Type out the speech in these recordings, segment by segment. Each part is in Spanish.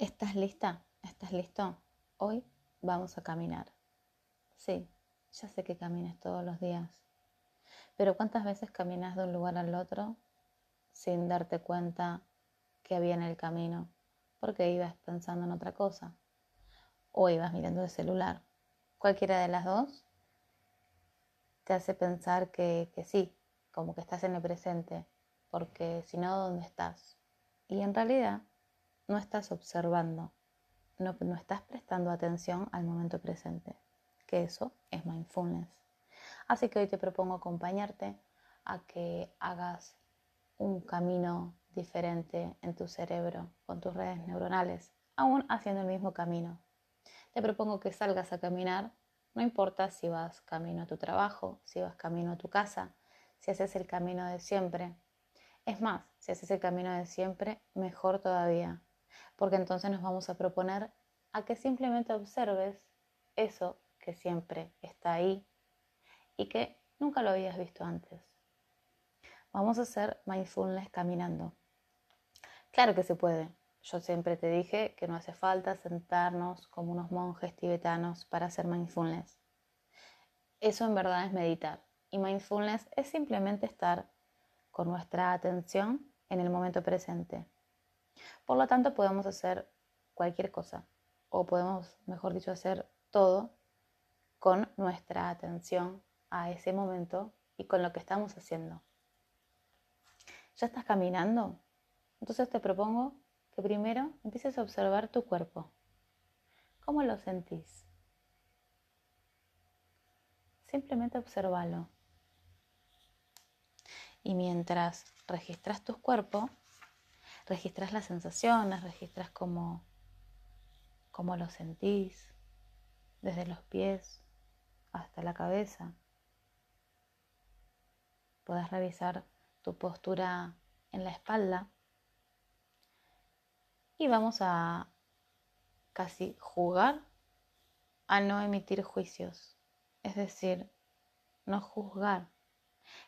¿Estás lista? ¿Estás listo? Hoy vamos a caminar. Sí, ya sé que caminas todos los días, pero ¿cuántas veces caminas de un lugar al otro sin darte cuenta que había en el camino? Porque ibas pensando en otra cosa o ibas mirando el celular. Cualquiera de las dos te hace pensar que, que sí, como que estás en el presente, porque si no, ¿dónde estás? Y en realidad no estás observando, no, estás prestando atención al momento presente, que eso es mindfulness. Así que hoy te propongo acompañarte a que hagas un camino diferente en tu cerebro, con tus redes neuronales, aún haciendo el mismo camino. Te propongo que salgas a caminar, no importa si vas camino a tu trabajo, si vas camino a tu casa, si haces el camino de siempre. Es más, si haces el camino de siempre, mejor todavía, porque entonces nos vamos a proponer a que simplemente observes eso que siempre está ahí y que nunca lo habías visto antes. Vamos a hacer mindfulness caminando. Claro que se puede. Yo siempre te dije que no hace falta sentarnos como unos monjes tibetanos para hacer mindfulness. Eso en verdad es meditar. Y mindfulness es simplemente estar con nuestra atención en el momento presente. Por lo tanto, podemos hacer cualquier cosa o podemos, mejor dicho, hacer todo con nuestra atención a ese momento y con lo que estamos haciendo. ¿Ya estás caminando? Entonces te propongo que primero empieces a observar tu cuerpo. ¿Cómo lo sentís? Simplemente observalo. Y mientras registras tu cuerpo, registras las sensaciones, registras cómo, cómo lo sentís, desde los pies hasta la cabeza. Puedes revisar tu postura en la espalda. Y vamos a casi jugar a no emitir juicios, es decir, no juzgar,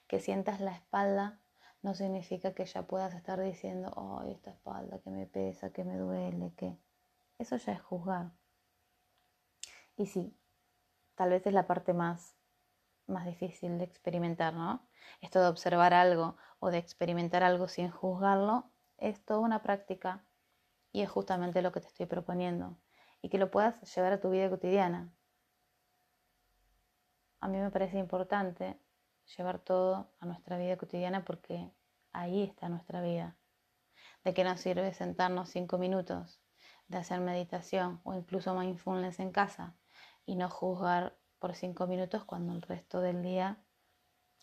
que sientas la espalda no significa que ya puedas estar diciendo, oh, esta espalda que me pesa, que me duele, que eso ya es juzgar. Y sí, tal vez es la parte más, más difícil de experimentar, ¿no? Esto de observar algo o de experimentar algo sin juzgarlo es toda una práctica y es justamente lo que te estoy proponiendo y que lo puedas llevar a tu vida cotidiana. A mí me parece importante llevar todo a nuestra vida cotidiana porque ahí está nuestra vida. ¿De qué nos sirve sentarnos cinco minutos, de hacer meditación o incluso mindfulness en casa y no juzgar por cinco minutos cuando el resto del día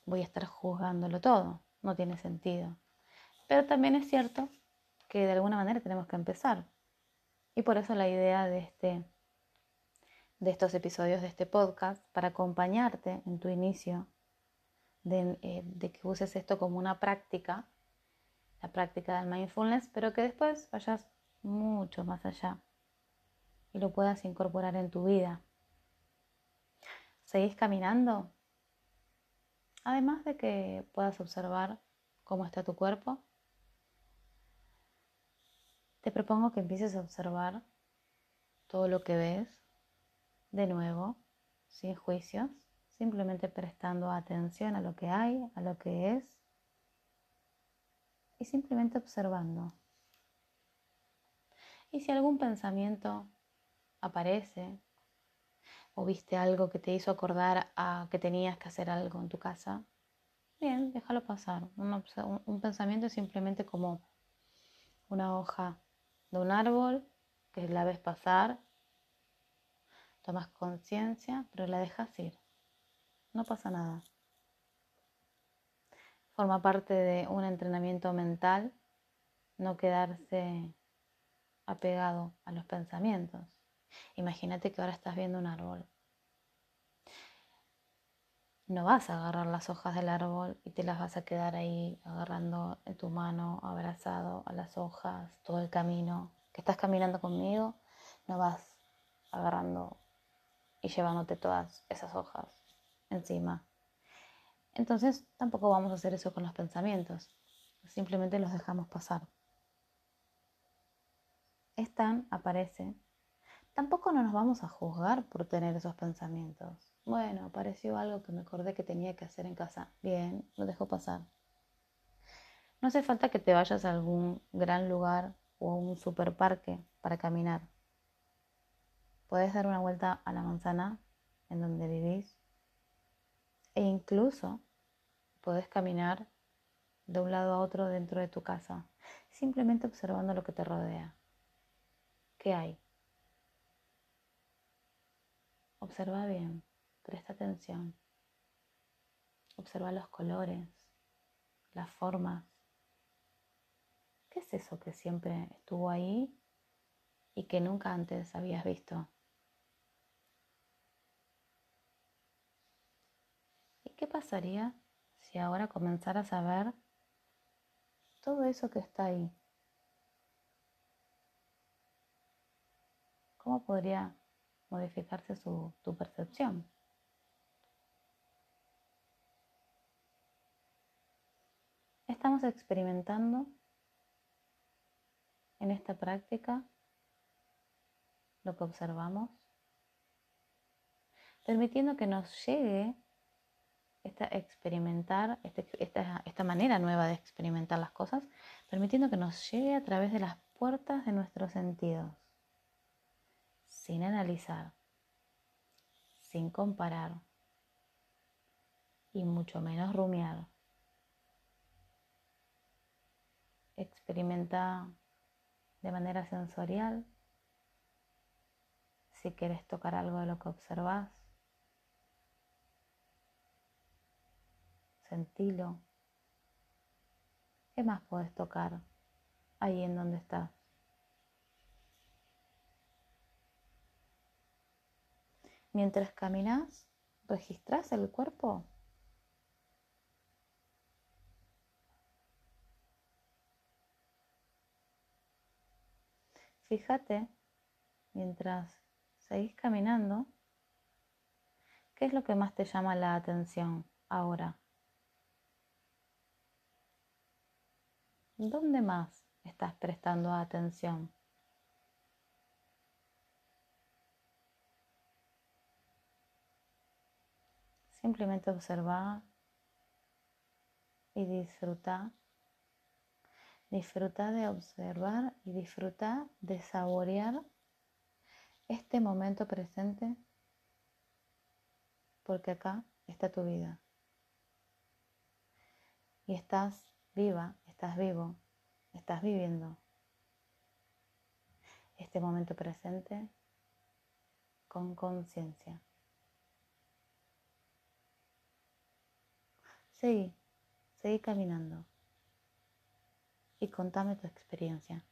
voy a estar juzgándolo todo? No tiene sentido. Pero también es cierto que de alguna manera tenemos que empezar. Y por eso la idea de este de estos episodios de este podcast para acompañarte en tu inicio eh, de, que uses esto como una práctica, la práctica del mindfulness, pero que después vayas mucho más allá y lo puedas incorporar en tu vida. ¿Seguís caminando? Además de que puedas observar cómo está tu cuerpo, te propongo que empieces a observar todo lo que ves de nuevo, sin juicios, simplemente prestando atención a lo que hay, a lo que es y simplemente observando. Y si algún pensamiento aparece o viste algo que te hizo acordar a que tenías que hacer algo en tu casa, bien, déjalo pasar. Un, pensamiento es simplemente como una hoja de un árbol que la ves pasar, tomas conciencia, pero la dejas ir no pasa nada. Forma parte de un entrenamiento mental no quedarse apegado a los pensamientos. Imagínate que ahora estás viendo un árbol. No vas a agarrar las hojas del árbol y te las vas a quedar ahí agarrando en tu mano, abrazado a las hojas todo el camino. Que estás caminando conmigo, no vas agarrando y llevándote todas esas hojas encima. Entonces tampoco vamos a hacer eso con los pensamientos, simplemente los dejamos pasar. están, aparece. Tampoco no nos vamos a juzgar por tener esos pensamientos. Bueno, apareció algo que me acordé que tenía que hacer en casa. Bien, lo dejo pasar. No hace falta que te vayas a algún gran lugar o a un superparque para caminar. Puedes dar una vuelta a la manzana en donde vivís e incluso puedes caminar de un lado a otro dentro de tu casa, simplemente observando lo que te rodea. ¿Qué hay? Observa bien, presta atención. Observa los colores, las formas. ¿Qué es eso que siempre estuvo ahí y que nunca antes habías visto? Qué pasaría si ahora comenzaras a ver todo eso que está ahí? ¿Cómo podría modificarse su, tu percepción? Estamos experimentando en esta práctica lo que observamos, permitiendo que nos llegue esta experimentar, este, esta, esta manera nueva de experimentar las cosas, permitiendo que nos llegue a través de las puertas de nuestros sentidos sin analizar, sin comparar y mucho menos rumiar. Experimenta de manera sensorial si quieres tocar algo de lo que observas. Sentilo. ¿Qué más puedes tocar ahí en donde estás? Mientras caminas, registras el cuerpo. Fíjate, mientras seguís caminando, ¿qué es lo que más te llama la atención ahora? ¿Dónde más estás prestando atención? Simplemente observar y disfrutar. Disfruta de observar y disfruta de saborear este momento presente porque acá está tu vida. Y estás viva, estás vivo, estás viviendo este momento presente con conciencia. Seguí, seguí caminando y contame tu experiencia.